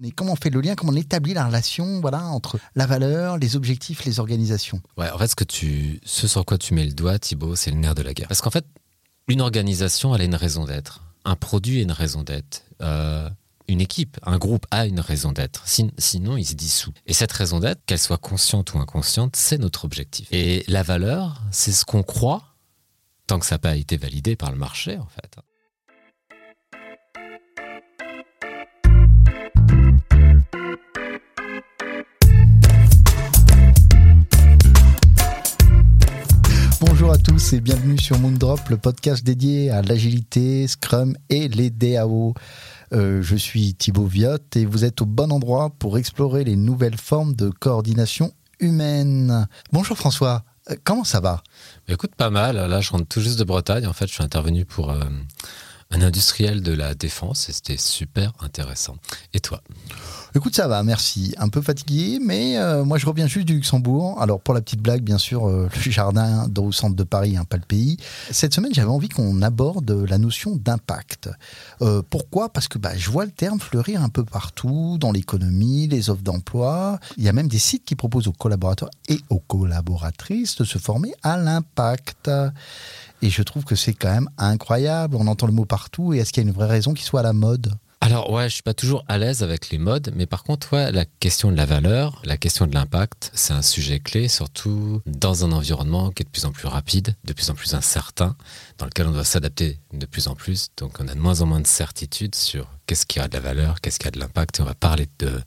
Mais comment on fait le lien, comment on établit la relation voilà, entre la valeur, les objectifs, les organisations? Ouais, en fait, ce, que tu, ce sur quoi tu mets le doigt, Thibaut, c'est le nerf de la guerre. Parce qu'en fait, une organisation, elle a une raison d'être. Un produit a une raison d'être. Euh, une équipe, un groupe a une raison d'être. sinon, il se dissout. Et cette raison d'être, qu'elle soit consciente ou inconsciente, c'est notre objectif. Et la valeur, c'est ce qu'on croit, tant que ça n'a pas été validé par le marché, en fait. Bonjour à tous et bienvenue sur Moondrop, le podcast dédié à l'agilité, Scrum et les DAO. Euh, je suis Thibaut Viotte et vous êtes au bon endroit pour explorer les nouvelles formes de coordination humaine. Bonjour François, euh, comment ça va? Écoute, pas mal. Là, je rentre tout juste de Bretagne. En fait, je suis intervenu pour euh, un industriel de la défense et c'était super intéressant. Et toi? Écoute, ça va, merci. Un peu fatigué, mais euh, moi je reviens juste du Luxembourg. Alors pour la petite blague, bien sûr, euh, le jardin dans le centre de Paris, hein, pas le pays. Cette semaine, j'avais envie qu'on aborde la notion d'impact. Euh, pourquoi? Parce que bah, je vois le terme fleurir un peu partout, dans l'économie, les offres d'emploi. Il y a même des sites qui proposent aux collaborateurs et aux collaboratrices de se former à l'impact. Et je trouve que c'est quand même incroyable. On entend le mot partout. Et est-ce qu'il y a une vraie raison qui soit à la mode? Alors ouais, je suis pas toujours à l'aise avec les modes, mais par contre, ouais, la question de la valeur, la question de l'impact, c'est un sujet clé, surtout dans un environnement qui est de plus en plus rapide, de plus en plus incertain, dans lequel on doit s'adapter de plus en plus. Donc on a de moins en moins de certitude sur qu'est-ce qui a de la valeur, qu'est-ce qui a de l'impact, et on va parler de,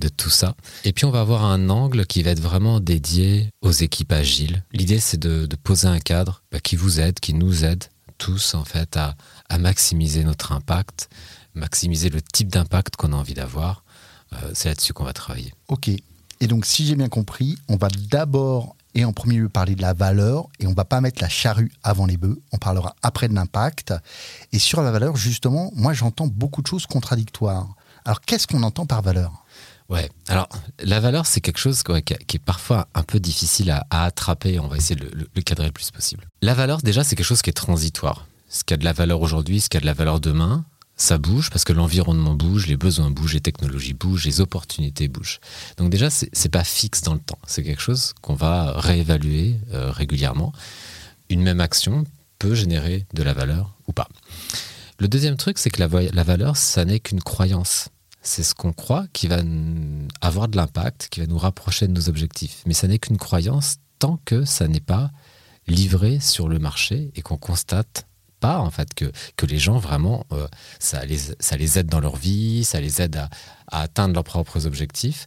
de tout ça. Et puis on va avoir un angle qui va être vraiment dédié aux équipes agiles. L'idée c'est de, poser un cadre bah, qui vous aide, qui nous aide tous en fait à, à maximiser notre impact maximiser le type d'impact qu'on a envie d'avoir. Euh, c'est là-dessus qu'on va travailler. Ok. Et donc, si j'ai bien compris, on va d'abord et en premier lieu parler de la valeur et on va pas mettre la charrue avant les bœufs. On parlera après de l'impact. Et sur la valeur, justement, moi j'entends beaucoup de choses contradictoires. Alors, qu'est-ce qu'on entend par valeur? Ouais, alors la valeur, c'est quelque chose qui, est parfois un peu difficile à, attraper. On va essayer de le, le, cadrer le plus possible. La valeur, déjà, c'est quelque chose qui est transitoire. Ce qui a de la valeur aujourd'hui, ce qui a de la valeur demain, ça bouge parce que l'environnement bouge, les besoins bougent, les technologies bougent, les opportunités bougent. Donc déjà, c'est pas fixe dans le temps. C'est quelque chose qu'on va réévaluer euh, régulièrement. Une même action peut générer de la valeur ou pas. Le deuxième truc, c'est que la, la valeur, ça n'est qu'une croyance. C'est ce qu'on croit qui va avoir de l'impact, qui va nous rapprocher de nos objectifs. Mais ça n'est qu'une croyance tant que ça n'est pas livré sur le marché et qu'on constate en fait que, que les gens vraiment euh, ça, les, ça les aide dans leur vie, ça les aide à, atteindre leurs propres objectifs.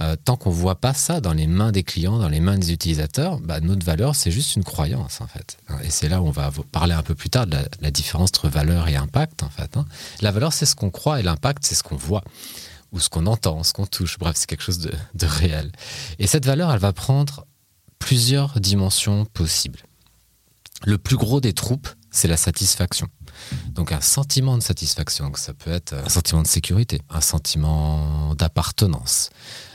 Euh, tant qu'on voit pas ça dans les mains des clients, dans les mains des utilisateurs, bah, notre valeur c'est juste une croyance en fait. Et c'est là où on va parler un peu plus tard de la, différence entre valeur et impact en fait. Hein. La valeur c'est ce qu'on croit et l'impact c'est ce qu'on voit ou ce qu'on entend, ce qu'on touche. Bref, c'est quelque chose de, de réel. Et cette valeur, elle va prendre plusieurs dimensions possibles. Le plus gros des troupes, c'est la satisfaction. Donc un sentiment de satisfaction, ça peut être un sentiment de sécurité, un sentiment d'appartenance.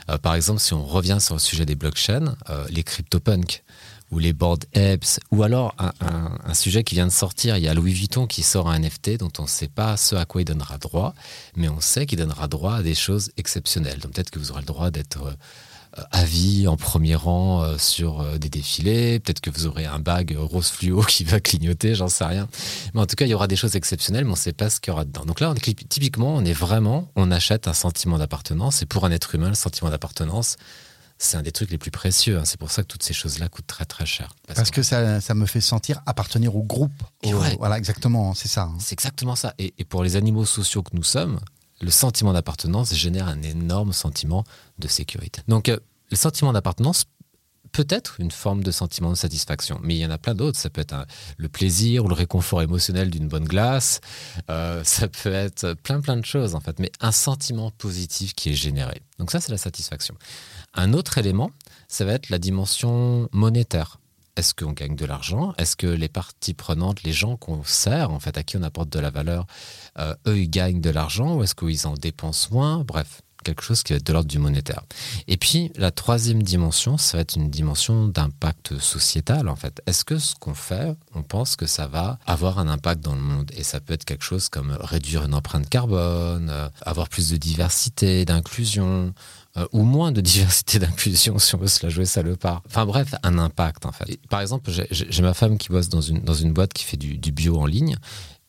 Euh, par exemple, si on revient sur le sujet des blockchains, euh, les CryptoPunks ou les board apps, ou alors un, sujet qui vient de sortir, il y a Louis Vuitton qui sort un NFT dont on ne sait pas ce à quoi il donnera droit, mais on sait qu'il donnera droit à des choses exceptionnelles. Donc peut-être que vous aurez le droit d'être euh, avis en premier rang euh, sur euh, des défilés. Peut-être que vous aurez un bag rose fluo qui va clignoter, j'en sais rien. Mais en tout cas, il y aura des choses exceptionnelles, mais on ne sait pas ce qu'il y aura dedans. Donc là, on est, typiquement, on est vraiment, on achète un sentiment d'appartenance. Et pour un être humain, le sentiment d'appartenance, c'est un des trucs les plus précieux. Hein. C'est pour ça que toutes ces choses-là coûtent très très cher. Parce, que ça, ça, me fait sentir appartenir au groupe. Voilà, exactement, c'est ça. Hein. C'est exactement ça. Et, et, pour les animaux sociaux que nous sommes, le sentiment d'appartenance génère un énorme sentiment de sécurité. Donc, euh, le sentiment d'appartenance peut être une forme de sentiment de satisfaction, mais il y en a plein d'autres. Ça peut être le plaisir ou le réconfort émotionnel d'une bonne glace. Euh, ça peut être plein plein de choses en fait, mais un sentiment positif qui est généré. Donc ça, c'est la satisfaction. Un autre élément, ça va être la dimension monétaire. Est-ce qu'on gagne de l'argent? Est-ce que les parties prenantes, les gens qu'on sert, en fait, à qui on apporte de la valeur, euh, eux, ils gagnent de l'argent ou est-ce qu'ils en dépensent moins? Bref, quelque chose qui va être de l'ordre du monétaire. Et puis, la troisième dimension, ça va être une dimension d'impact sociétal, en fait. Est-ce que ce qu'on fait, on pense que ça va avoir un impact dans le monde? Et ça peut être quelque chose comme réduire une empreinte carbone, euh, avoir plus de diversité, d'inclusion, euh, ou moins de diversité d'inclusion si on veut se la jouer salopard. Enfin bref, un impact en fait. par exemple, j'ai ma femme qui bosse dans une, dans une boîte qui fait du, bio en ligne.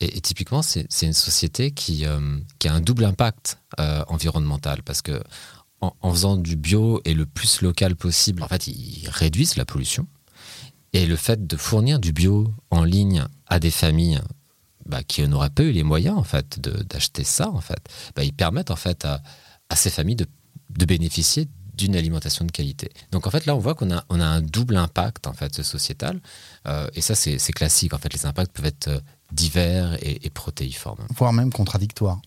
Et, typiquement, c'est une société qui, euh, qui a un double impact euh, environnemental parce que en, faisant du bio et le plus local possible, en fait, ils réduisent la pollution. Et le fait de fournir du bio en ligne à des familles bah, qui n'auraient pas eu les moyens en fait d'acheter ça, en fait, bah, ils permettent en fait à, à ces familles de de bénéficier d'une alimentation de qualité. Donc en fait là on voit qu'on a, on a un double impact en fait sociétal euh, et ça c'est classique en fait les impacts peuvent être divers et, protéiformes. Voire même contradictoires.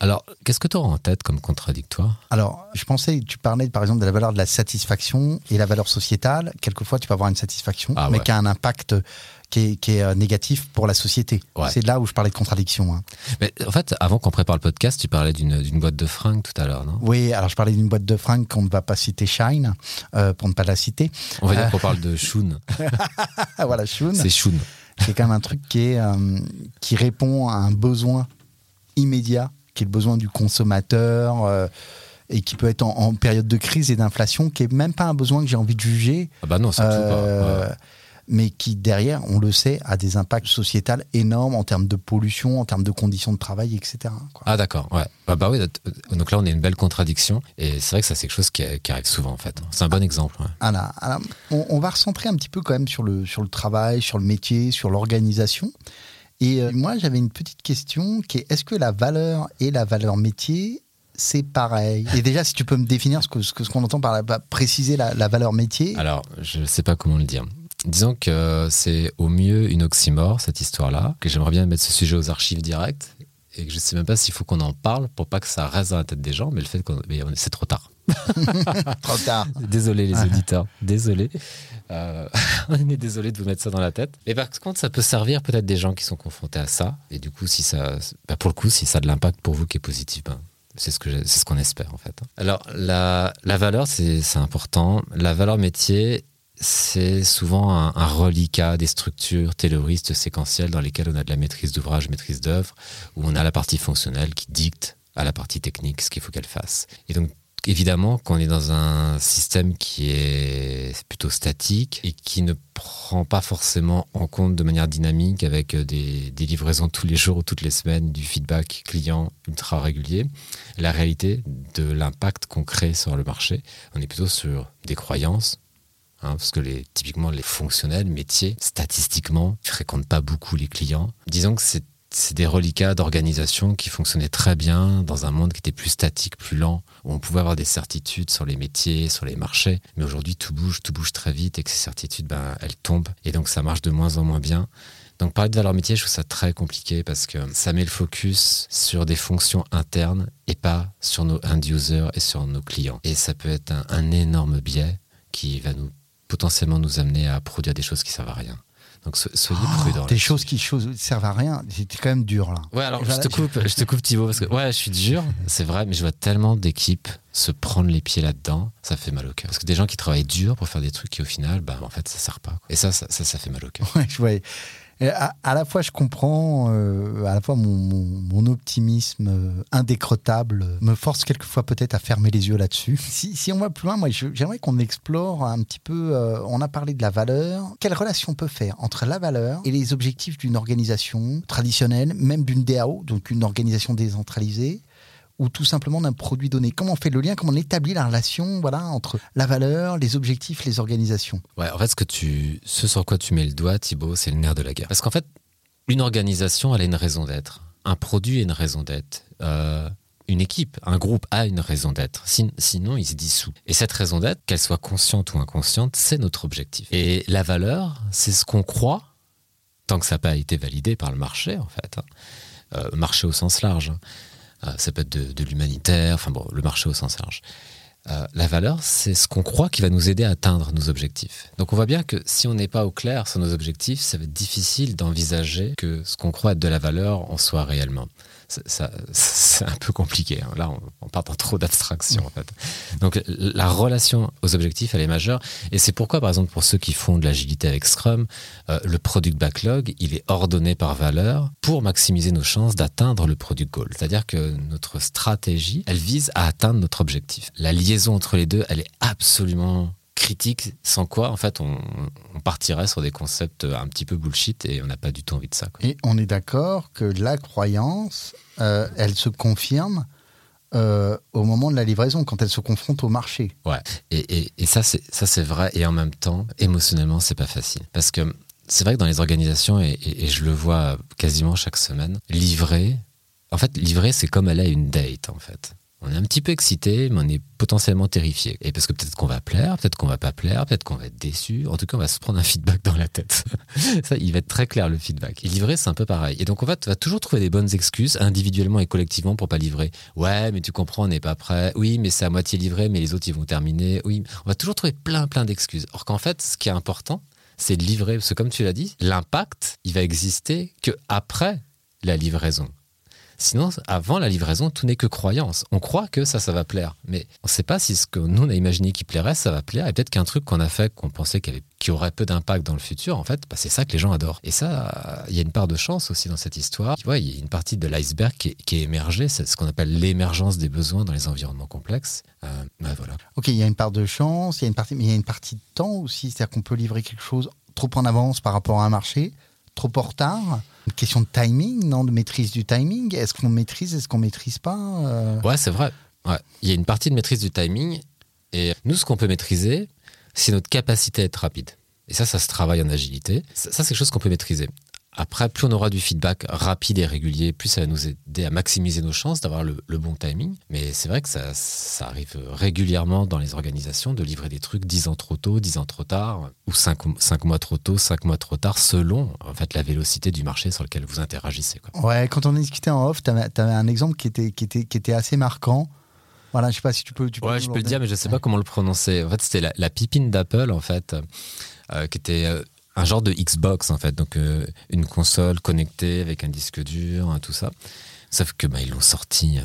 Alors, qu'est-ce que tu auras en tête comme contradictoire? Alors, je pensais, tu parlais par exemple de la valeur de la satisfaction et la valeur sociétale. Quelquefois, tu peux avoir une satisfaction, ah mais qui a un impact qui est, euh, négatif pour la société. C'est là où je parlais de contradiction. Hein. Mais en fait, avant qu'on prépare le podcast, tu parlais d'une boîte de fringues tout à l'heure, non? Oui, alors je parlais d'une boîte de fringues qu'on ne va pas citer Shine, euh, pour ne pas la citer. On va dire euh, qu'on parle de Shun. voilà, Shun. C'est Shun. C'est quand même un truc qui, est, qui répond à un besoin immédiat, qui est le besoin du consommateur et qui peut être en, période de crise et d'inflation, qui est même pas un besoin que j'ai envie de juger. Ah bah non, surtout pas mais qui derrière, on le sait, a des impacts sociétals énormes en termes de pollution, en termes de conditions de travail, etc. Ah d'accord, ouais. Bah, bah, oui, donc là on est une belle contradiction et c'est vrai que ça c'est quelque chose qui, arrive souvent en fait. C'est un bon exemple. Alors, on, va recentrer un petit peu quand même sur le, sur le travail, sur le métier, sur l'organisation. Et euh, moi j'avais une petite question qui est est-ce que la valeur et la valeur métier c'est pareil? Et déjà, si tu peux me définir ce qu'on ce que, ce qu'on entend par la, préciser la, la, valeur métier. Alors, je ne sais pas comment le dire. Disons que c'est au mieux une oxymore, cette histoire-là, que j'aimerais bien mettre ce sujet aux archives directes, et que je ne sais même pas s'il faut qu'on en parle pour pas que ça reste dans la tête des gens, mais le fait qu'on. C'est trop tard. trop tard. Désolé les auditeurs, désolé. Euh, on est désolé de vous mettre ça dans la tête. Et par contre, ça peut servir peut-être des gens qui sont confrontés à ça. Et du coup, si ça, bah, pour le coup, si ça a de l'impact pour vous qui est positif, ben, c'est ce que c'est ce qu'on espère en fait. Alors la, la valeur, c'est important. La valeur métier, c'est souvent un, reliquat des structures terroristes séquentielles dans lesquelles on a de la maîtrise d'ouvrage, maîtrise d'œuvre, où on a la partie fonctionnelle qui dicte à la partie technique ce qu'il faut qu'elle fasse. Et donc, évidemment, quand on est dans un système qui est plutôt statique et qui ne prend pas forcément en compte de manière dynamique avec des, des livraisons tous les jours ou toutes les semaines, du feedback client ultra régulier, la réalité de l'impact qu'on crée sur le marché, on est plutôt sur des croyances, Hein, parce que typiquement les fonctionnels, métiers, statistiquement, ne fréquentent pas beaucoup les clients. Disons que c'est des reliquats d'organisation qui fonctionnaient très bien dans un monde qui était plus statique, plus lent, où on pouvait avoir des certitudes sur les métiers, sur les marchés. Mais aujourd'hui, tout bouge, tout bouge très vite et que ces certitudes, ben, elles tombent. Et donc, ça marche de moins en moins bien. Donc, parler de valeur métier, je trouve ça très compliqué parce que ça met le focus sur des fonctions internes et pas sur nos end-users et sur nos clients. Et ça peut être un énorme biais qui va nous potentiellement nous amener à produire des choses qui servent à rien. Donc soyez oh, prudents. Des choses qui servent à rien, c'était quand même dur là. Ouais, alors je te coupe, je te coupe Thibaut parce que ouais, je suis dur, c'est vrai, mais je vois tellement d'équipes se prendre les pieds là-dedans, ça fait mal au cœur. Parce que des gens qui travaillent dur pour faire des trucs qui au final, bah en fait, ça sert pas. Et ça, ça, ça, fait mal au cœur. Ouais, je vois à, la fois, je comprends, euh, à la fois mon, optimisme euh, indécrottable me force quelquefois peut-être à fermer les yeux là-dessus. Si, on va plus loin, moi, j'aimerais qu'on explore un petit peu. Euh, on a parlé de la valeur. Quelle relation on peut faire entre la valeur et les objectifs d'une organisation traditionnelle, même d'une DAO, donc une organisation décentralisée? Ou tout simplement d'un produit donné Comment on fait le lien Comment on établit la relation voilà, entre la valeur, les objectifs, les organisations? Ouais, en ce, que tu, ce sur quoi tu mets le doigt, Thibaut, c'est le nerf de la guerre. Parce qu'en fait, une organisation, elle a une raison d'être. Un produit a une raison d'être. Euh, une équipe, un groupe a une raison d'être. sinon, il se dissout. Et cette raison d'être, qu'elle soit consciente ou inconsciente, c'est notre objectif. Et la valeur, c'est ce qu'on croit, tant que ça n'a pas été validé par le marché, en fait. Hein. Euh, marché au sens large. Euh, ça peut être de, l'humanitaire, enfin bon, le marché au sens large. Euh, la valeur, c'est ce qu'on croit qui va nous aider à atteindre nos objectifs. Donc on voit bien que si on n'est pas au clair sur nos objectifs, ça va être difficile d'envisager que ce qu'on croit être de la valeur en soit réellement. C'est un peu compliqué. Hein. Là, on, part dans trop d'abstraction en fait. Donc la relation aux objectifs, elle est majeure. Et c'est pourquoi, par exemple, pour ceux qui font de l'agilité avec Scrum, euh, le product backlog, il est ordonné par valeur pour maximiser nos chances d'atteindre le product goal. C'est-à-dire que notre stratégie, elle vise à atteindre notre objectif. La liaison entre les deux, elle est absolument critique, sans quoi, en fait, on, partirait sur des concepts un petit peu bullshit et on n'a pas du tout envie de ça. Et on est d'accord que la croyance, euh, elle se confirme euh, au moment de la livraison, quand elle se confronte au marché. Ouais, et, et, ça, c'est vrai, et en même temps, émotionnellement, c'est pas facile. Parce que c'est vrai que dans les organisations, et, et, je le vois quasiment chaque semaine, livrer, en fait, livrer, c'est comme aller à une date, en fait on est un petit peu excité, mais on est potentiellement terrifié. Et parce que peut-être qu'on va plaire, peut-être qu'on va pas plaire, peut-être qu'on va être déçu. En tout cas, on va se prendre un feedback dans la tête. Ça, il va être très clair le feedback. Et livrer, c'est un peu pareil. Et donc, on va, toujours trouver des bonnes excuses, individuellement et collectivement, pour pas livrer. Ouais, mais tu comprends, on n'est pas prêt. Oui, mais c'est à moitié livré, mais les autres, ils vont terminer. Oui, on va toujours trouver plein, plein d'excuses. Or qu'en fait, ce qui est important, c'est de livrer. Parce que comme tu l'as dit, l'impact, il va exister que après la livraison. Sinon, avant la livraison, tout n'est que croyance. On croit que ça, ça va plaire. Mais on ne sait pas si ce que nous, on a imaginé qui plairait, ça va plaire. Et peut-être qu'un truc qu'on a fait, qu'on pensait qu'il qui aurait peu d'impact dans le futur, en fait, bah, c'est ça que les gens adorent. Et ça, il y a une part de chance aussi dans cette histoire. Tu vois, il y a une partie de l'iceberg qui, est émergée, c'est ce qu'on appelle l'émergence des besoins dans les environnements complexes. Euh, bah, voilà. Ok, il y a une part de chance, il y a une partie, mais il y a une partie de temps aussi, c'est-à-dire qu'on peut livrer quelque chose trop en avance par rapport à un marché, trop en retard une question de timing, non De maîtrise du timing Est-ce qu'on maîtrise, est-ce qu'on maîtrise pas euh? Ouais, c'est vrai. Il y a une partie de maîtrise du timing. Et nous, ce qu'on peut maîtriser, c'est notre capacité à être rapide. Et ça, ça se travaille en agilité. Ça, c'est quelque chose qu'on peut maîtriser. Après, plus on aura du feedback rapide et régulier, plus ça va nous aider à maximiser nos chances d'avoir le, bon timing. Mais c'est vrai que ça, ça, arrive régulièrement dans les organisations de livrer des trucs 10 ans trop tôt, 10 ans trop tard, ou 5, mois trop tôt, 5 mois trop tard, selon en fait la vélocité du marché sur lequel vous interagissez. Quoi. Ouais, quand on discutait en off, tu avais, un exemple qui était, qui était, qui était assez marquant. Voilà, je sais pas si tu peux. Tu peux ouais, je peux le dire, mais je sais pas comment le prononcer. En fait, c'était la, pipine d'Apple, en fait, euh, qui était euh, un genre de Xbox en fait, donc euh, une console connectée avec un disque dur, hein, tout ça. Sauf que bah, ils l'ont sorti, euh,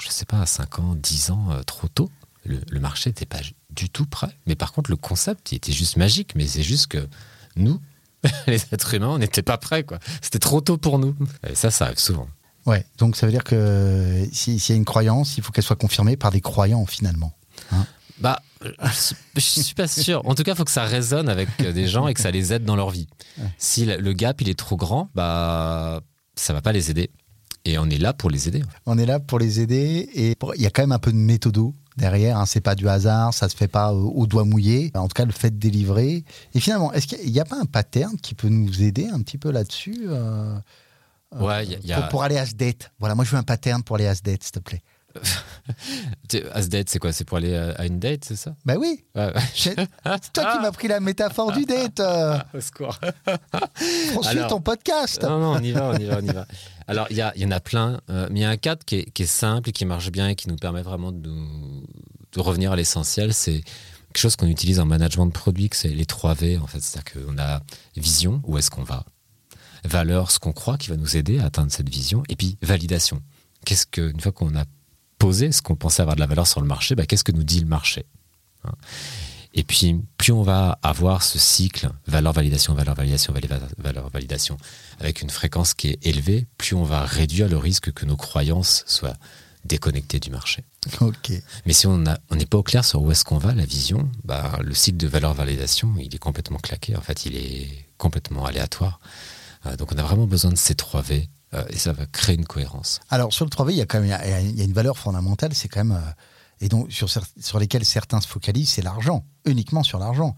je sais pas, à 5 ans, 10 ans euh, trop tôt. Le, marché n'était pas du tout prêt. Mais par contre, le concept, il était juste magique. Mais c'est juste que nous, les êtres humains, on n'était pas prêts. quoi. C'était trop tôt pour nous. Ça, ça arrive souvent. Ouais, donc ça veut dire que s'il y a une croyance, il faut qu'elle soit confirmée par des croyants finalement. Hein bah, je suis pas sûr. En tout cas, il faut que ça résonne avec des gens et que ça les aide dans leur vie. Si le gap il est trop grand, bah ça va pas les aider. Et on est là pour les aider. On est là pour les aider et il y a quand même un peu de méthodo derrière. Hein. C'est pas du hasard, ça se fait pas au doigt mouillé. En tout cas, le fait de délivrer. Et finalement, est-ce qu'il n'y a, pas un pattern qui peut nous aider un petit peu là-dessus euh, Ouais, y a... pour, aller à ce date? Voilà, moi je veux un pattern pour aller à ce date, s'il te plaît. As date, c'est quoi? C'est pour aller à une date, c'est ça? Bah oui. C'est toi qui m'as pris la métaphore du date. Euh. Au secours. ton podcast. Non, non, on y va, on y va, on y va. Alors, il y, y, en a plein, euh, mais il y a un cadre qui est, qui est, simple et qui marche bien et qui nous permet vraiment de, de revenir à l'essentiel. C'est quelque chose qu'on utilise en management de produits, c'est les 3 V, en fait. C'est-à-dire qu'on a vision, où est-ce qu'on va Valeur, ce qu'on croit qui va nous aider à atteindre cette vision. Et puis, validation. Qu'est-ce que, une fois qu'on a poser ce qu'on pensait avoir de la valeur sur le marché, bah, qu'est-ce que nous dit le marché hein? Et puis, plus on va avoir ce cycle valeur-validation, valeur-validation, valeur-validation, avec une fréquence qui est élevée, plus on va réduire le risque que nos croyances soient déconnectées du marché. Mais si on n'est pas au clair sur où est-ce qu'on va, la vision, bah, le cycle de valeur-validation, il est complètement claqué. En fait, il est complètement aléatoire. Euh, donc, on a vraiment besoin de ces trois V euh, et ça va créer une cohérence. Alors sur le travail, il y a quand même il y a une valeur fondamentale, c'est quand même euh, et donc sur sur lesquels certains se focalisent, c'est l'argent, uniquement sur l'argent.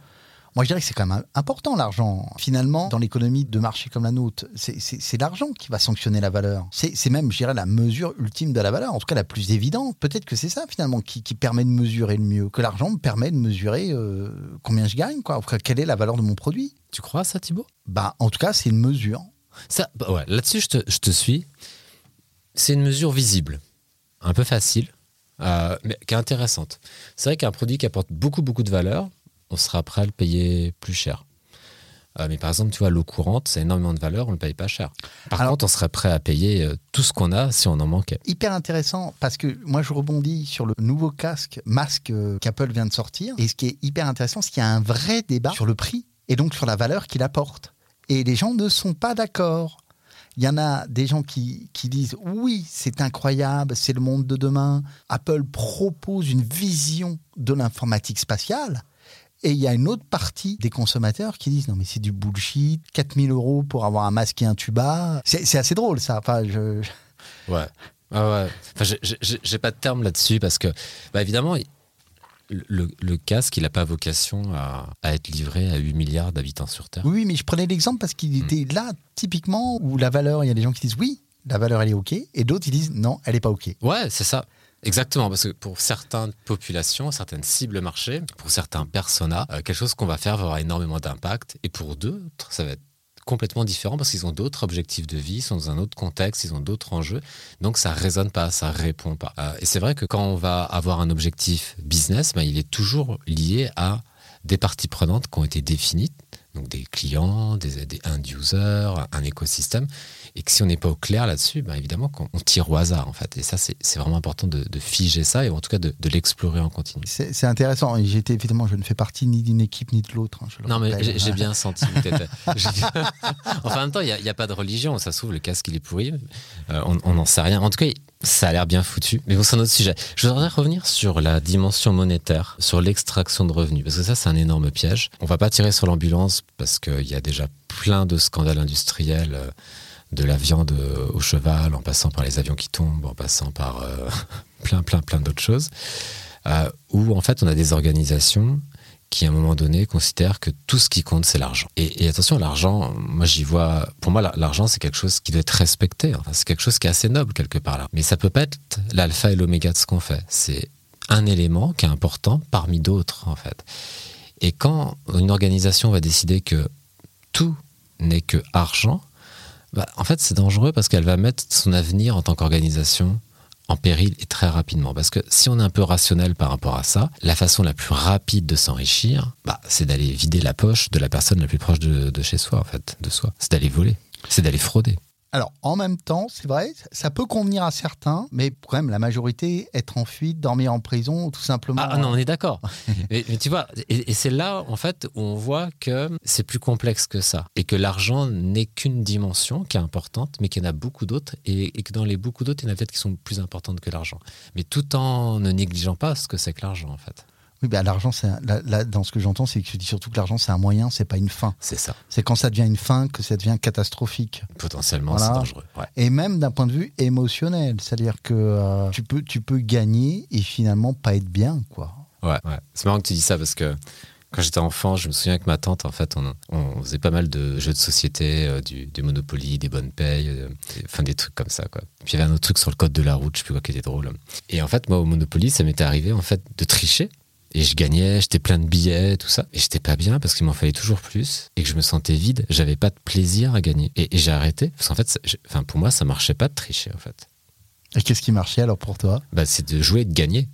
Moi, je dirais que c'est quand même important l'argent. Finalement, dans l'économie de marché comme la nôtre, c'est l'argent qui va sanctionner la valeur. C'est même, je dirais, la mesure ultime de la valeur, en tout cas la plus évidente. Peut-être que c'est ça finalement qui, permet de mesurer le mieux, que l'argent me permet de mesurer euh, combien je gagne, quoi. Quelle est la valeur de mon produit. Tu crois ça, Thibaut? Bah, en tout cas, c'est une mesure. Ça, bah ouais, là-dessus, je te, je te, suis. C'est une mesure visible, un peu facile, euh, mais qui est intéressante. C'est vrai qu'un produit qui apporte beaucoup, beaucoup de valeur, on sera prêt à le payer plus cher. Euh, mais par exemple, tu vois, l'eau courante, c'est énormément de valeur, on ne le paye pas cher. Par Alors- contre, on serait prêt à payer euh, tout ce qu'on a si on en manquait. Hyper intéressant parce que moi je rebondis sur le nouveau casque, masque euh, qu'Apple vient de sortir. Et ce qui est hyper intéressant, c'est qu'il y a un vrai débat sur le prix et donc sur la valeur qu'il apporte. Et les gens ne sont pas d'accord. Il y en a des gens qui, qui disent oui, c'est incroyable, c'est le monde de demain. Apple propose une vision de l'informatique spatiale. Et il y a une autre partie des consommateurs qui disent non mais c'est du bullshit, 4000 euros pour avoir un masque et un tuba. C'est assez drôle ça. Enfin, je, Ouais. Ah ouais. Enfin, j'ai- pas de terme là-dessus parce que, bah, évidemment, le, le casque, il n'a pas vocation à, à être livré à 8 milliards d'habitants sur Terre. Oui, oui, mais je prenais l'exemple parce qu'il Hmm. était là, typiquement, où la valeur, il y a des gens qui disent oui, la valeur, elle est OK, et d'autres, ils disent non, elle n'est pas OK. Ouais, c'est ça. Exactement, parce que pour certaines populations, certaines cibles marché, pour certains personas, euh, quelque chose qu'on va faire va avoir énormément d'impact. Et pour d'autres, ça va être complètement différent parce qu'ils ont d'autres objectifs de vie, ils sont dans un autre contexte, ils ont d'autres enjeux. Donc ça résonne pas, ça répond pas. Euh, et c'est vrai que quand on va avoir un objectif business, ben, il est toujours lié à des parties prenantes qui ont été définies, des clients, des, des end users, un écosystème, et que si on n'est pas au clair là-dessus, ben évidemment qu'on on tire au hasard en fait. Et ça, c'est vraiment important de, de figer ça et en tout cas de, de l'explorer en continu. C'est intéressant. J'étais, évidemment, je ne fais partie ni d'une équipe ni de l'autre. hein, Non, mais rappelle. j'ai j'ai bien senti. enfin, en même temps, il n'y a, pas de religion. Ça se trouve, le casque, il est pourri. Euh, on on n'en sait rien. En tout cas, ça a l'air bien foutu. Mais bon, c'est un autre sujet. Je voudrais revenir sur la dimension monétaire, sur l'extraction de revenus. Parce que ça, c'est un énorme piège. On va pas tirer sur l'ambulance parce qu'il y a déjà plein de scandales industriels. euh, de la viande euh, au cheval, en passant par les avions qui tombent, en passant par euh, plein, plein, plein d'autres choses, où en fait on a des organisations qui à un moment donné considèrent que tout ce qui compte c'est l'argent. Et, attention, l'argent, moi j'y vois, pour moi la- l'argent c'est quelque chose qui doit être respecté, c'est quelque chose qui est assez noble quelque part là. Mais ça peut pas être l'alpha et l'oméga de ce qu'on fait. C'est un élément qui est important parmi d'autres en fait. Et quand une organisation va décider que tout n'est que argent, bah, en fait, c'est dangereux parce qu'elle va mettre son avenir en tant qu'organisation en péril et très rapidement. Parce que si on est un peu rationnel par rapport à ça, la façon la plus rapide de s'enrichir, bah, c'est d'aller vider la poche de la personne la plus proche de, de chez soi, en fait, de soi. C'est d'aller voler. C'est d'aller frauder. Alors, en même temps, c'est vrai, ça peut convenir à certains, mais quand même, la majorité, être en fuite, dormir en prison, tout simplement. Ah non, on est d'accord. mais, mais tu vois, et, et c'est là, en fait, où on voit que c'est plus complexe que ça. Et que l'argent n'est qu'une dimension qui est importante, mais qu'il y en a beaucoup d'autres. Et, et que dans les beaucoup d'autres, il y en a peut-être qui sont plus importantes que l'argent. Mais tout en ne négligeant pas ce que c'est que l'argent, en fait. Oui, bah, l'argent, c'est là, là, dans ce que j'entends, c'est que je dis surtout que l'argent, c'est un moyen, c'est pas une fin. C'est ça. C'est quand ça devient une fin que ça devient catastrophique. Potentiellement, Voilà. c'est dangereux. Ouais. Et même d'un point de vue émotionnel, c'est-à-dire que euh, tu peux, tu peux gagner et finalement pas être bien, quoi. Ouais, ouais. C'est marrant que tu dis ça parce que quand j'étais enfant, je me souviens que ma tante, en fait, on, on faisait pas mal de jeux de société, euh, du, du Monopoly, des bonnes payes, euh, des- enfin des trucs comme ça, quoi. Puis il y avait un autre truc sur le code de la route, je sais plus quoi, qui était drôle. Et en fait, moi, au Monopoly, ça m'était arrivé, en fait, de tricher. Et je gagnais, j'étais plein de billets, tout ça. Et j'étais pas bien parce qu'il m'en fallait toujours plus et que je me sentais vide. J'avais pas de plaisir à gagner. Et, et j'ai arrêté parce qu'en fait, ça- enfin, pour moi, ça marchait pas de tricher, en fait. Et qu'est-ce qui marchait alors pour toi? Bah, c'est de jouer et de gagner.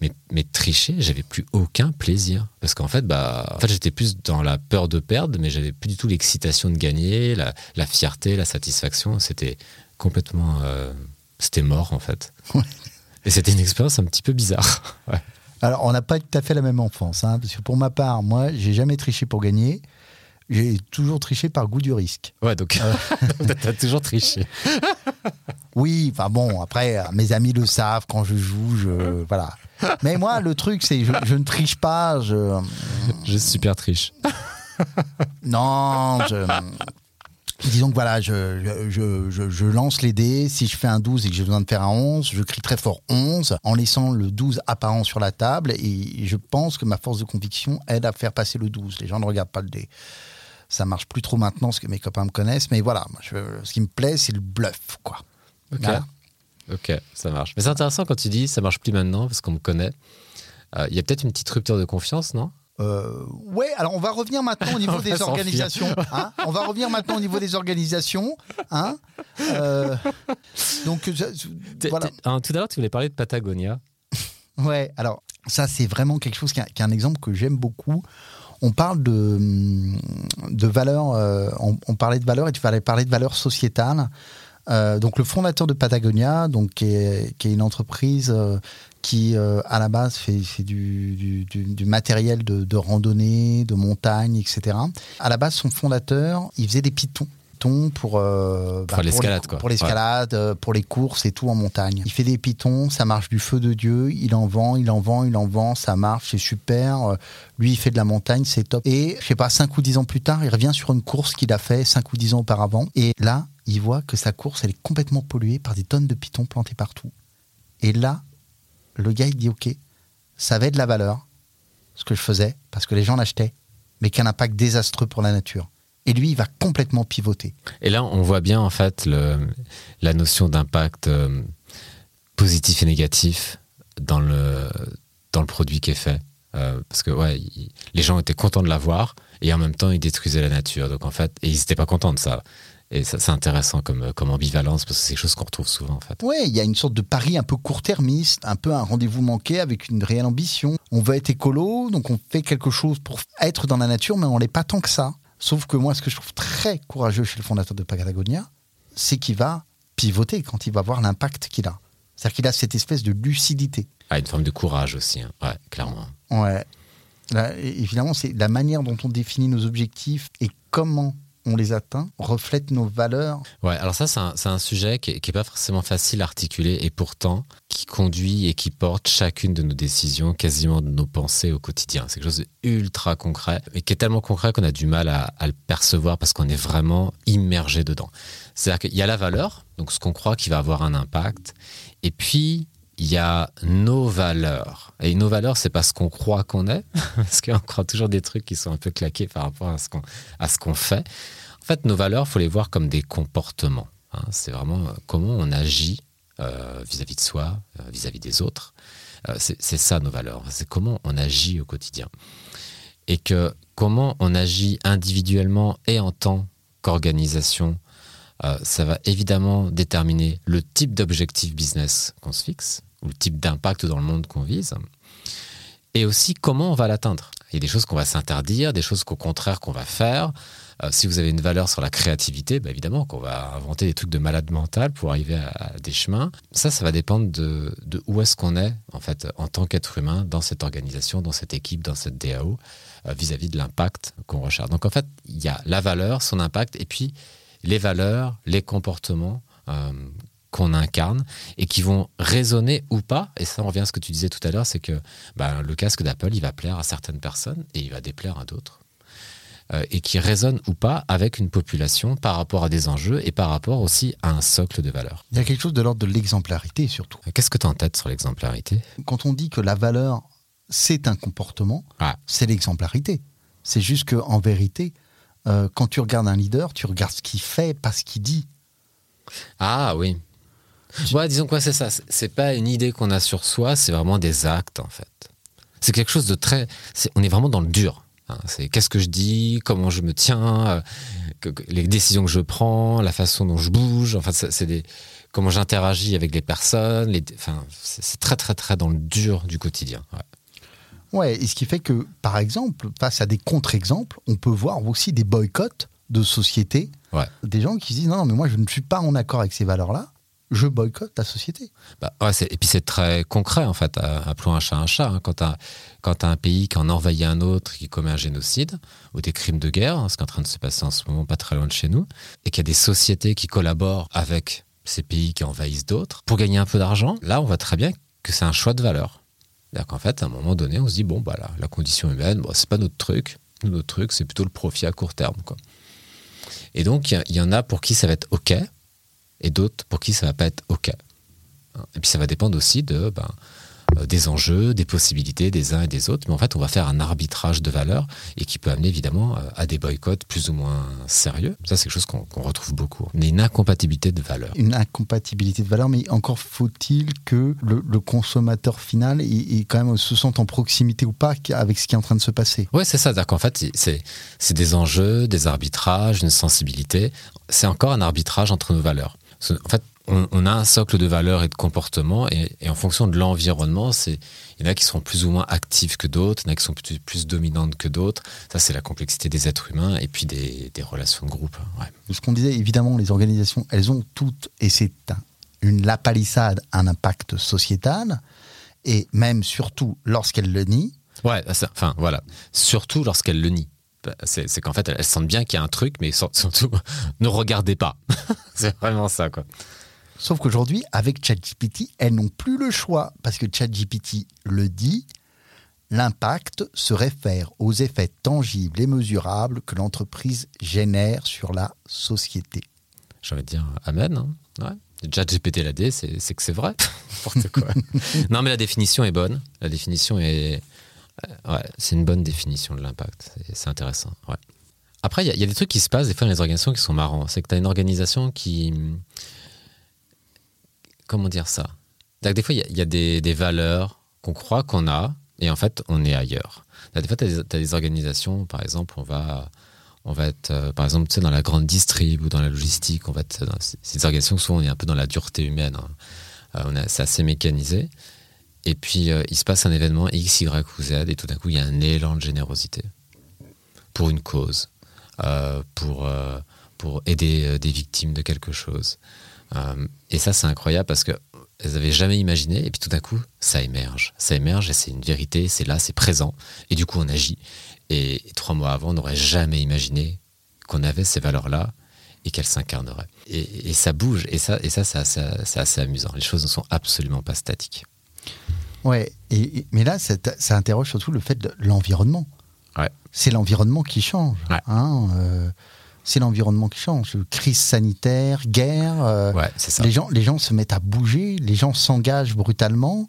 Mais, mais tricher, j'avais plus aucun plaisir. Parce qu'en fait, bah, en fait j'étais plus dans la peur de perdre, mais j'avais plus du tout l'excitation de gagner, la, la fierté, la satisfaction. C'était complètement. euh, c'était mort, en fait. Ouais. Et c'était une expérience un petit peu bizarre. Ouais. Alors, on n'a pas tout à fait la même enfance, hein, parce que pour ma part, moi, j'ai jamais triché pour gagner. J'ai toujours triché par goût du risque. Ouais, donc, t'as toujours triché. Oui, enfin bon, après, euh, mes amis le savent, quand je joue, je. Voilà. Mais moi, le truc, c'est je, je ne triche pas, je. Je super triche. Non, je. Disons que voilà, je, je, je, je lance les dés. Si je fais un 12 et que j'ai besoin de faire un 11, je crie très fort 11 en laissant le 12 apparent sur la table. Et je pense que ma force de conviction aide à faire passer le 12. Les gens ne regardent pas le dé. Ça marche plus trop maintenant parce que mes copains me connaissent. Mais voilà, moi, je- ce qui me plaît, c'est le bluff. Quoi. Ok. Voilà. Ok, ça marche. Mais c'est intéressant quand tu dis ça marche plus maintenant parce qu'on me connaît. Euh, Il y a peut-être une petite rupture de confiance, non? Euh, ouais, alors on va revenir maintenant au niveau des organisations. hein. on va revenir maintenant au niveau des organisations. Hein. Euh, donc, je- T'es- voilà. t'es- hein, tout l'heure, tu voulais parler de Patagonia. Ouais, alors ça c'est vraiment quelque chose qui est, un- exemple que j'aime beaucoup. On parle de, de valeurs, on, parlait de valeurs et tu allais parler de valeurs sociétales. donc le fondateur de Patagonia, donc qui est, qui est une entreprise qui à la base fait, fait du, du, du, matériel de, de, randonnée, de montagne, etc. À la base, son fondateur, il faisait des pitons pour, euh, bah, pour l'escalade, Pour l'escalade, euh, pour les courses et tout en montagne. Il fait des pitons, ça marche du feu de Dieu, il en vend, il en vend, il en vend, ça marche, c'est super. Euh, lui, il fait de la montagne, c'est top. Et je sais pas, 5 ou 10 ans plus tard, il revient sur une course qu'il a fait 5 ou 10 ans auparavant. Et là, il voit que sa course, elle est complètement polluée par des tonnes de pitons plantés partout. Et là, le gars, il dit, OK, ça avait de la valeur, ce que je faisais, parce que les gens l'achetaient, mais qu'un impact désastreux pour la nature et lui, il va complètement pivoter. Et là, on voit bien en fait le, la notion d'impact euh, positif et négatif dans le, dans le produit qui est fait. Euh, parce que ouais, les gens étaient contents de l'avoir et en même temps, ils détruisaient la nature. Donc en fait, et ils n'étaient pas contents de ça. Et ça, c'est intéressant comme, comme ambivalence parce que c'est quelque chose qu'on retrouve souvent en fait. Oui, il y a une sorte de pari un peu court-termiste, un peu un rendez-vous manqué avec une réelle ambition. On veut être écolo, donc on fait quelque chose pour être dans la nature, mais on n'est pas tant que ça. Sauf que moi, ce que je trouve très courageux chez le fondateur de Patagonia, c'est qu'il va pivoter quand il va voir l'impact qu'il a. C'est-à-dire qu'il a cette espèce de lucidité. Ah, une forme de courage aussi, hein. ouais, clairement. Ouais. évidemment, c'est la manière dont on définit nos objectifs et comment on les atteint, reflète nos valeurs. Ouais, alors ça, c'est un, sujet qui n'est pas forcément facile à articuler et pourtant qui conduit et qui porte chacune de nos décisions, quasiment de nos pensées au quotidien. C'est quelque chose d'ultra concret et qui est tellement concret qu'on a du mal à, le percevoir parce qu'on est vraiment immergé dedans. C'est-à-dire qu'il y a la valeur, donc ce qu'on croit qui va avoir un impact, et puis il y a nos valeurs. Et nos valeurs, c'est pas ce qu'on croit qu'on est, parce qu'on croit toujours des trucs qui sont un peu claqués par rapport à ce qu'on, à fait. En fait, nos valeurs, faut les voir comme des comportements. Hein. C'est vraiment euh, comment on agit euh, vis-à-vis de soi, euh, vis-à-vis des autres. c'est ça nos valeurs. C'est comment on agit au quotidien. Et que comment on agit individuellement et en tant qu'organisation euh, ça va évidemment déterminer le type d'objectif business qu'on se fixe, ou le type d'impact dans le monde qu'on vise, et aussi comment on va l'atteindre. Il y a des choses qu'on va s'interdire, des choses qu'au contraire qu'on va faire. Euh, si vous avez une valeur sur la créativité, bah évidemment qu'on va inventer des trucs de malade mental pour arriver à, des chemins. Ça, ça va dépendre de, où est-ce qu'on est en fait en tant qu'être humain dans cette organisation, dans cette équipe, dans cette DAO euh, vis-à-vis -vis de l'impact qu'on recherche. Donc en fait, il y a la valeur, son impact, et puis les valeurs, les comportements euh, qu'on incarne et qui vont résonner ou pas. Et ça, on revient à ce que tu disais tout à l'heure, c'est que bah, le casque d'Apple, il va plaire à certaines personnes et il va déplaire à d'autres. Euh, et qui résonne ou pas avec une population par rapport à des enjeux et par rapport aussi à un socle de valeurs. Il y a quelque chose de l'ordre de l'exemplarité surtout. Qu'est-ce que tu as en tête sur l'exemplarité? Quand on dit que la valeur, c'est un comportement, ah. c'est l'exemplarité. C'est juste qu'en vérité, euh, quand tu regardes un leader, tu regardes ce qu'il fait, pas ce qu'il dit. Ah oui. Ouais, disons quoi, c'est ça. C'est pas une idée qu'on a sur soi, c'est vraiment des actes en fait. C'est quelque chose de très. on est vraiment dans le dur. Hein. C'est qu'est-ce que je dis, comment je me tiens, euh, les décisions que je prends, la façon dont je bouge. Enfin, c'est des comment j'interagis avec les personnes. Les, enfin, c'est très très très dans le dur du quotidien. Ouais. Ouais, et ce qui fait que, par exemple, face à des contre-exemples, on peut voir aussi des boycotts de sociétés. Des gens qui disent non, non, mais moi je ne suis pas en accord avec ces valeurs-là, je boycotte ta société. Bah, ouais, et puis c'est très concret en fait, appelons un chat un chat. Hein. Quand tu as, un pays qui en envahit un autre, qui commet un génocide ou des crimes de guerre, hein, ce qui est en train de se passer en ce moment pas très loin de chez nous, et qu'il y a des sociétés qui collaborent avec ces pays qui envahissent d'autres pour gagner un peu d'argent, là on voit très bien que c'est un choix de valeur. C'est-à-dire qu'en fait, à un moment donné, on se dit, bon, bah, la, condition humaine, bon, c'est pas notre truc. Notre truc, c'est plutôt le profit à court terme. Et donc, il y, en a pour qui ça va être OK, et d'autres pour qui ça va pas être OK. Et puis, ça va dépendre aussi de, ben, des enjeux, des possibilités des uns et des autres, mais en fait, on va faire un arbitrage de valeurs et qui peut amener évidemment euh, à des boycotts plus ou moins sérieux. Ça, c'est quelque chose qu'on retrouve beaucoup. Mais une incompatibilité de valeurs. Une incompatibilité de valeurs, mais encore faut-il que le, consommateur final il, quand même se sente en proximité ou pas avec ce qui est en train de se passer. Oui, c'est ça. C'est-à-dire qu'en fait, c'est des enjeux, des arbitrages, une sensibilité. C'est encore un arbitrage entre nos valeurs. En fait, on, a un socle de valeurs et de comportements, et, en fonction de l'environnement, c'est il y en a qui seront plus ou moins actifs que d'autres, il y en a qui sont plus, plus dominantes que d'autres. Ça, c'est la complexité des êtres humains et puis des, relations de groupe. Ce qu'on disait, évidemment, les organisations, elles ont toutes, et c'est une la palissade, un impact sociétal, et même surtout lorsqu'elles le nient. Ouais, enfin voilà, surtout lorsqu'elles le nient. Bah, c'est qu'en fait, elles sentent bien qu'il y a un truc, mais surtout, ne regardez pas. c'est vraiment ça, quoi. Sauf qu'aujourd'hui, avec ChatGPT, elles n'ont plus le choix, parce que ChatGPT le dit, l'impact se réfère aux effets tangibles et mesurables que l'entreprise génère sur la société. J'ai envie de dire Amen. Hein. ChatGPT l'a dit, c'est que c'est vrai. non, mais la définition est bonne. La définition est. Euh, ouais, c'est une bonne définition de l'impact. C'est intéressant. Ouais. Après, il y, y, a des trucs qui se passent des fois dans les organisations qui sont marrants. C'est que tu as une organisation qui comment dire ça? Des fois, il y, a, des, valeurs qu'on croit qu'on a, et en fait, on est ailleurs. Des fois, tu as, des organisations, par exemple, on va, on va être, euh, par exemple, tu sais, dans la grande distrib ou dans la logistique, on va être dans ces organisations, souvent, on est un peu dans la dureté humaine. Hein. Euh, c'est assez mécanisé. Et puis, euh, il se passe un événement X, Y ou Z, et tout d'un coup, il y a un élan de générosité pour une cause, pour, pour aider des victimes de quelque chose. Euh, et ça, c'est incroyable parce que elles n'avaient jamais imaginé, et puis tout d'un coup, ça émerge. Ça émerge et c'est une vérité, c'est là, c'est présent, et du coup, on agit. Et, trois mois avant, on n'aurait jamais imaginé qu'on avait ces valeurs-là et qu'elles s'incarneraient. Et, ça bouge, et ça, et ça c'est assez, amusant. Les choses ne sont absolument pas statiques. Ouais, et, mais là, ça, interroge surtout le fait de l'environnement. Ouais. C'est l'environnement qui change. Hein, euh, c'est l'environnement qui change. Crise sanitaire, guerre. Euh, les, gens, les gens se mettent à bouger, les gens s'engagent brutalement.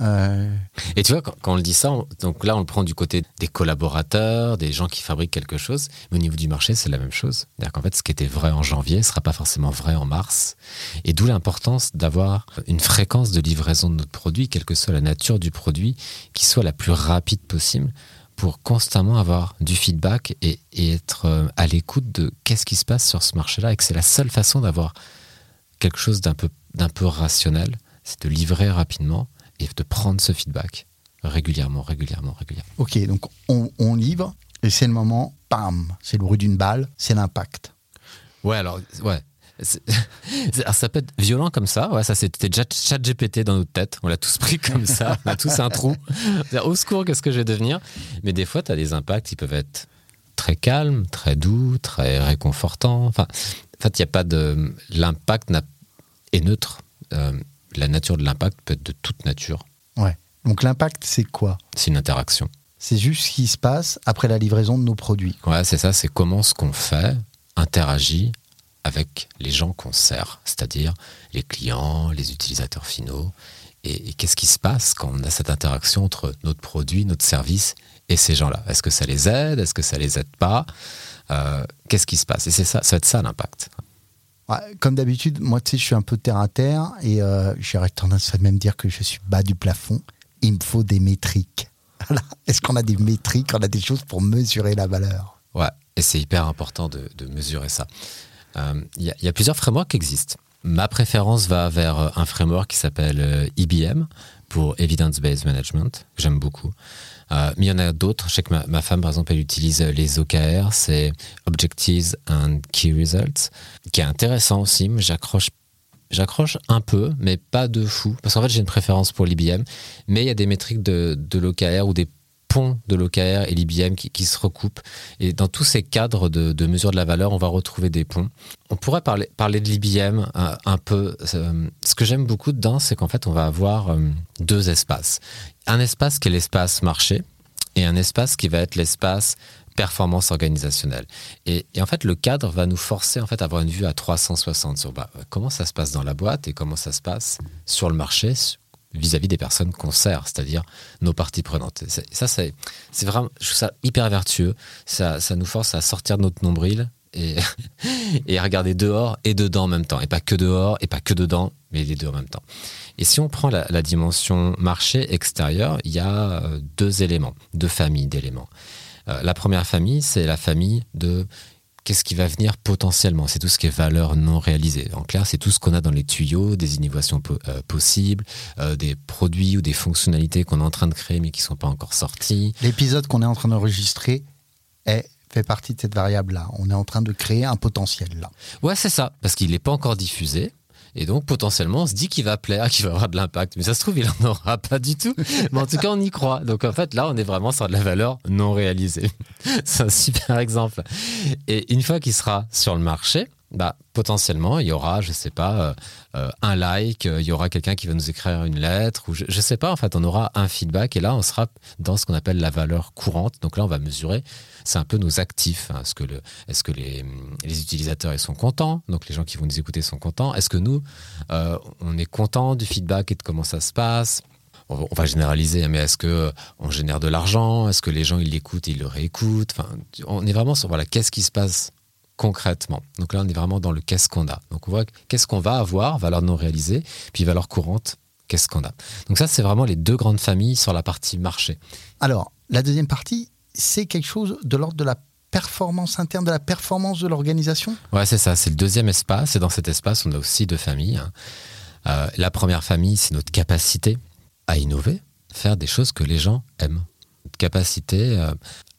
Euh, Et tu vois, quand, on le dit ça, donc là, on le prend du côté des collaborateurs, des gens qui fabriquent quelque chose. Mais au niveau du marché, c'est la même chose. C'est-à-dire qu'en fait, ce qui était vrai en janvier ne sera pas forcément vrai en mars. Et d'où l'importance d'avoir une fréquence de livraison de notre produit, quelle que soit la nature du produit, qui soit la plus rapide possible pour constamment avoir du feedback et, être euh, à l'écoute de qu'est-ce qui se passe sur ce marché-là et que c'est la seule façon d'avoir quelque chose d'un peu, d'un peu rationnel, c'est de livrer rapidement et de prendre ce feedback régulièrement, régulièrement, régulièrement. Ok, donc on, on livre et c'est le moment, pam, c'est le bruit d'une balle, c'est l'impact. Ouais, alors, ouais, ça peut être violent comme ça. Ouais, ça c'était déjà chat GPT dans notre tête. On l'a tous pris comme ça. On a tous un trou. Au secours, qu'est-ce que je vais devenir? Mais des fois, tu as des impacts qui peuvent être très calmes, très doux, très réconfortants. Enfin, en fait, il n'y a pas de. L'impact est neutre. Euh, la nature de l'impact peut être de toute nature. Ouais. Donc l'impact, c'est quoi? C'est une interaction. C'est juste ce qui se passe après la livraison de nos produits. Ouais, c'est ça. C'est comment ce qu'on fait interagit avec les gens qu'on sert, c'est-à-dire les clients, les utilisateurs finaux. Et, qu'est-ce qui se passe quand on a cette interaction entre notre produit, notre service et ces gens-là? Est-ce que ça les aide? Est-ce que ça les aide pas? Euh, Qu'est-ce qui se passe? Et c'est ça, ça va être ça l'impact. Comme d'habitude, moi, tu sais, je suis un peu terre à terre et euh, j'aurais tendance à même dire que je suis bas du plafond. Il me faut des métriques. Est-ce qu'on a des métriques? On a des choses pour mesurer la valeur? Ouais, et c'est hyper important de, de mesurer ça. Il euh, y, a plusieurs frameworks qui existent. Ma préférence va vers euh, un framework qui s'appelle IBM euh, pour Evidence-Based Management, que j'aime beaucoup. mais il y en a d'autres. Je sais que ma, femme, par exemple, elle utilise les OKR, c'est Objectives and Key Results, qui est intéressant aussi, j'accroche J'accroche un peu, mais pas de fou. Parce qu'en fait, j'ai une préférence pour l'IBM. Mais il y a des métriques de, de l'OKR ou des de l'OKR et l'IBM qui, se recoupent. Et dans tous ces cadres de, mesure de la valeur, on va retrouver des ponts. On pourrait parler, parler de l'IBM euh, un, peu. Euh, ce que j'aime beaucoup dedans, c'est qu'en fait, on va avoir euh, deux espaces. Un espace qui est l'espace marché et un espace qui va être l'espace performance organisationnelle. Et, en fait, le cadre va nous forcer en fait à avoir une vue à 360 sur bah, comment ça se passe dans la boîte et comment ça se passe sur le marché, vis-à-vis des personnes qu'on sert, c'est-à-dire nos parties prenantes. Ça, c'est vraiment, je trouve ça hyper vertueux. Ça, ça nous force à sortir de notre nombril et, et à regarder dehors et dedans en même temps. Et pas que dehors et pas que dedans, mais les deux en même temps. Et si on prend la, dimension marché extérieur, il y a euh, deux éléments, deux familles d'éléments. Euh, la première famille, c'est la famille de qu'est-ce qui va venir potentiellement C'est tout ce qui est valeur non réalisée. En clair, c'est tout ce qu'on a dans les tuyaux, des innovations euh, possibles, euh, des produits ou des fonctionnalités qu'on est en train de créer mais qui ne sont pas encore sortis. L'épisode qu'on est en train d'enregistrer est fait partie de cette variable-là. On est en train de créer un potentiel là. Ouais, c'est ça, parce qu'il n'est pas encore diffusé. Et donc, potentiellement, on se dit qu'il va plaire, qu'il va avoir de l'impact. Mais ça se trouve, il n'en aura pas du tout. Mais en tout cas, on y croit. Donc, en fait, là, on est vraiment sur de la valeur non réalisée. C'est un super exemple. Et une fois qu'il sera sur le marché, bah, potentiellement, il y aura, je ne sais pas, euh, euh, un like, euh, il y aura quelqu'un qui va nous écrire une lettre, ou je, ne sais pas, en fait, on aura un feedback, et là, on sera dans ce qu'on appelle la valeur courante. Donc là, on va mesurer, c'est un peu nos actifs. Hein. Est-ce que, les, utilisateurs ils sont contents? Donc les gens qui vont nous écouter sont contents. Est-ce que nous, on est content du feedback et de comment ça se passe? On va généraliser, hein, mais est-ce que on génère de l'argent? Est-ce que les gens ils l'écoutent ils le réécoutent? Enfin, on est vraiment sur voilà, qu'est-ce qui se passe concrètement? Donc là, on est vraiment dans le qu'est-ce qu'on a. Donc on voit qu'est-ce qu'on va avoir, valeur non réalisée, puis valeur courante, qu'est-ce qu'on a. Donc ça, c'est vraiment les deux grandes familles sur la partie marché. Alors, la deuxième partie, c'est quelque chose de l'ordre de la performance interne, de la performance de l'organisation? Ouais, c'est ça, c'est le deuxième espace. Et dans cet espace, on a aussi deux familles. Hein. Euh, la première famille, c'est notre capacité à innover, faire des choses que les gens aiment. Notre capacité euh,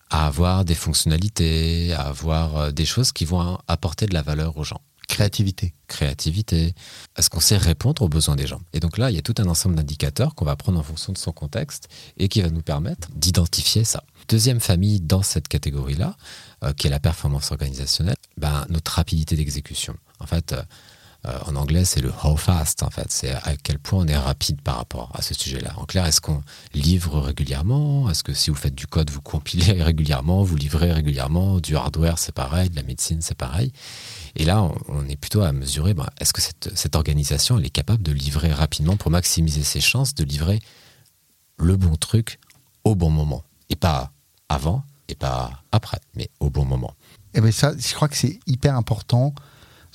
à avoir des fonctionnalités, à avoir euh, des choses qui vont apporter de la valeur aux gens. Créativité. Créativité. Est-ce qu'on sait répondre aux besoins des gens Et donc là, il y a tout un ensemble d'indicateurs qu'on va prendre en fonction de son contexte et qui va nous permettre d'identifier ça. Deuxième famille dans cette catégorie-là, euh, qui est la performance organisationnelle, ben, notre rapidité d'exécution. En fait, euh, euh, en anglais, c'est le how fast, en fait. C'est à quel point on est rapide par rapport à ce sujet-là. En clair, est-ce qu'on livre régulièrement? Est-ce que si vous faites du code, vous compilez régulièrement, vous livrez régulièrement? Du hardware, c'est pareil. De la médecine, c'est pareil. Et là, on, est plutôt à mesurer, ben, est-ce que cette, cette organisation, elle est capable de livrer rapidement pour maximiser ses chances de livrer le bon truc au bon moment. Et pas avant, et pas après, mais au bon moment. Et eh bien ça, je crois que c'est hyper important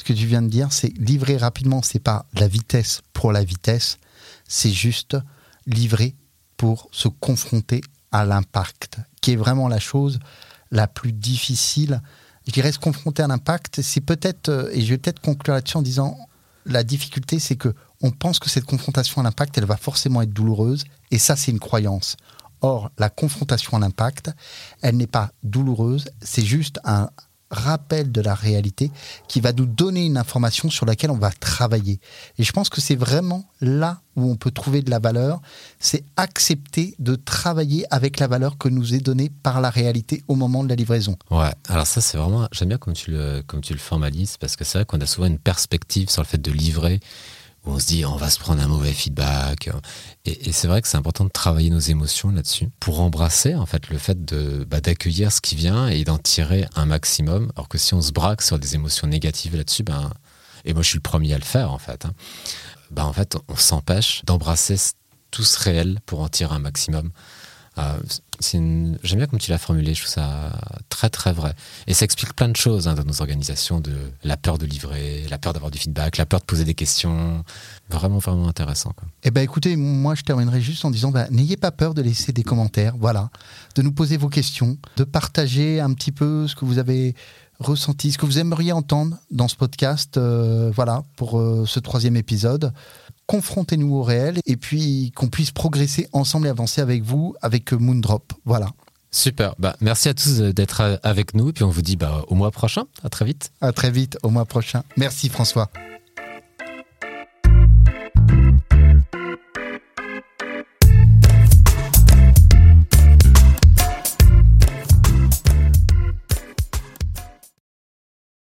ce que tu viens de dire, c'est livrer rapidement, c'est pas la vitesse pour la vitesse, c'est juste livrer pour se confronter à l'impact, qui est vraiment la chose la plus difficile. Je dirais se confronter à l'impact, c'est peut-être, euh, et je vais peut-être conclure là-dessus en disant, la difficulté, c'est que on pense que cette confrontation à l'impact, elle va forcément être douloureuse, et ça, c'est une croyance. Or, la confrontation à l'impact, elle n'est pas douloureuse, c'est juste un, rappel de la réalité qui va nous donner une information sur laquelle on va travailler. Et je pense que c'est vraiment là où on peut trouver de la valeur, c'est accepter de travailler avec la valeur que nous est donnée par la réalité au moment de la livraison. Ouais, alors ça c'est vraiment, j'aime bien comme tu le, comme tu le formalises, parce que c'est vrai qu'on a souvent une perspective sur le fait de livrer on se dit on va se prendre un mauvais feedback. Et, c'est vrai que c'est important de travailler nos émotions là-dessus pour embrasser en fait le fait de bah, d'accueillir ce qui vient et d'en tirer un maximum. Alors que si on se braque sur des émotions négatives là-dessus, ben et moi je suis le premier à le faire en fait. Hein, ben, en fait on s'empêche d'embrasser tout ce réel pour en tirer un maximum. Euh, J'aime bien comme tu l'as formulé, je trouve ça très très vrai. Et ça explique plein de choses hein, dans nos organisations, de la peur de livrer, la peur d'avoir du feedback, la peur de poser des questions. Vraiment, vraiment intéressant. Quoi. Eh ben, écoutez, moi je terminerai juste en disant, bah, n'ayez pas peur de laisser des commentaires, voilà, de nous poser vos questions, de partager un petit peu ce que vous avez ressenti, ce que vous aimeriez entendre dans ce podcast, euh, voilà, pour euh, ce troisième épisode confrontez-nous au réel et puis qu'on puisse progresser ensemble et avancer avec vous, avec Moondrop. Voilà. Super. Bah, merci à tous d'être avec nous. Et puis on vous dit bah, au mois prochain. À très vite. À très vite, au mois prochain. Merci François.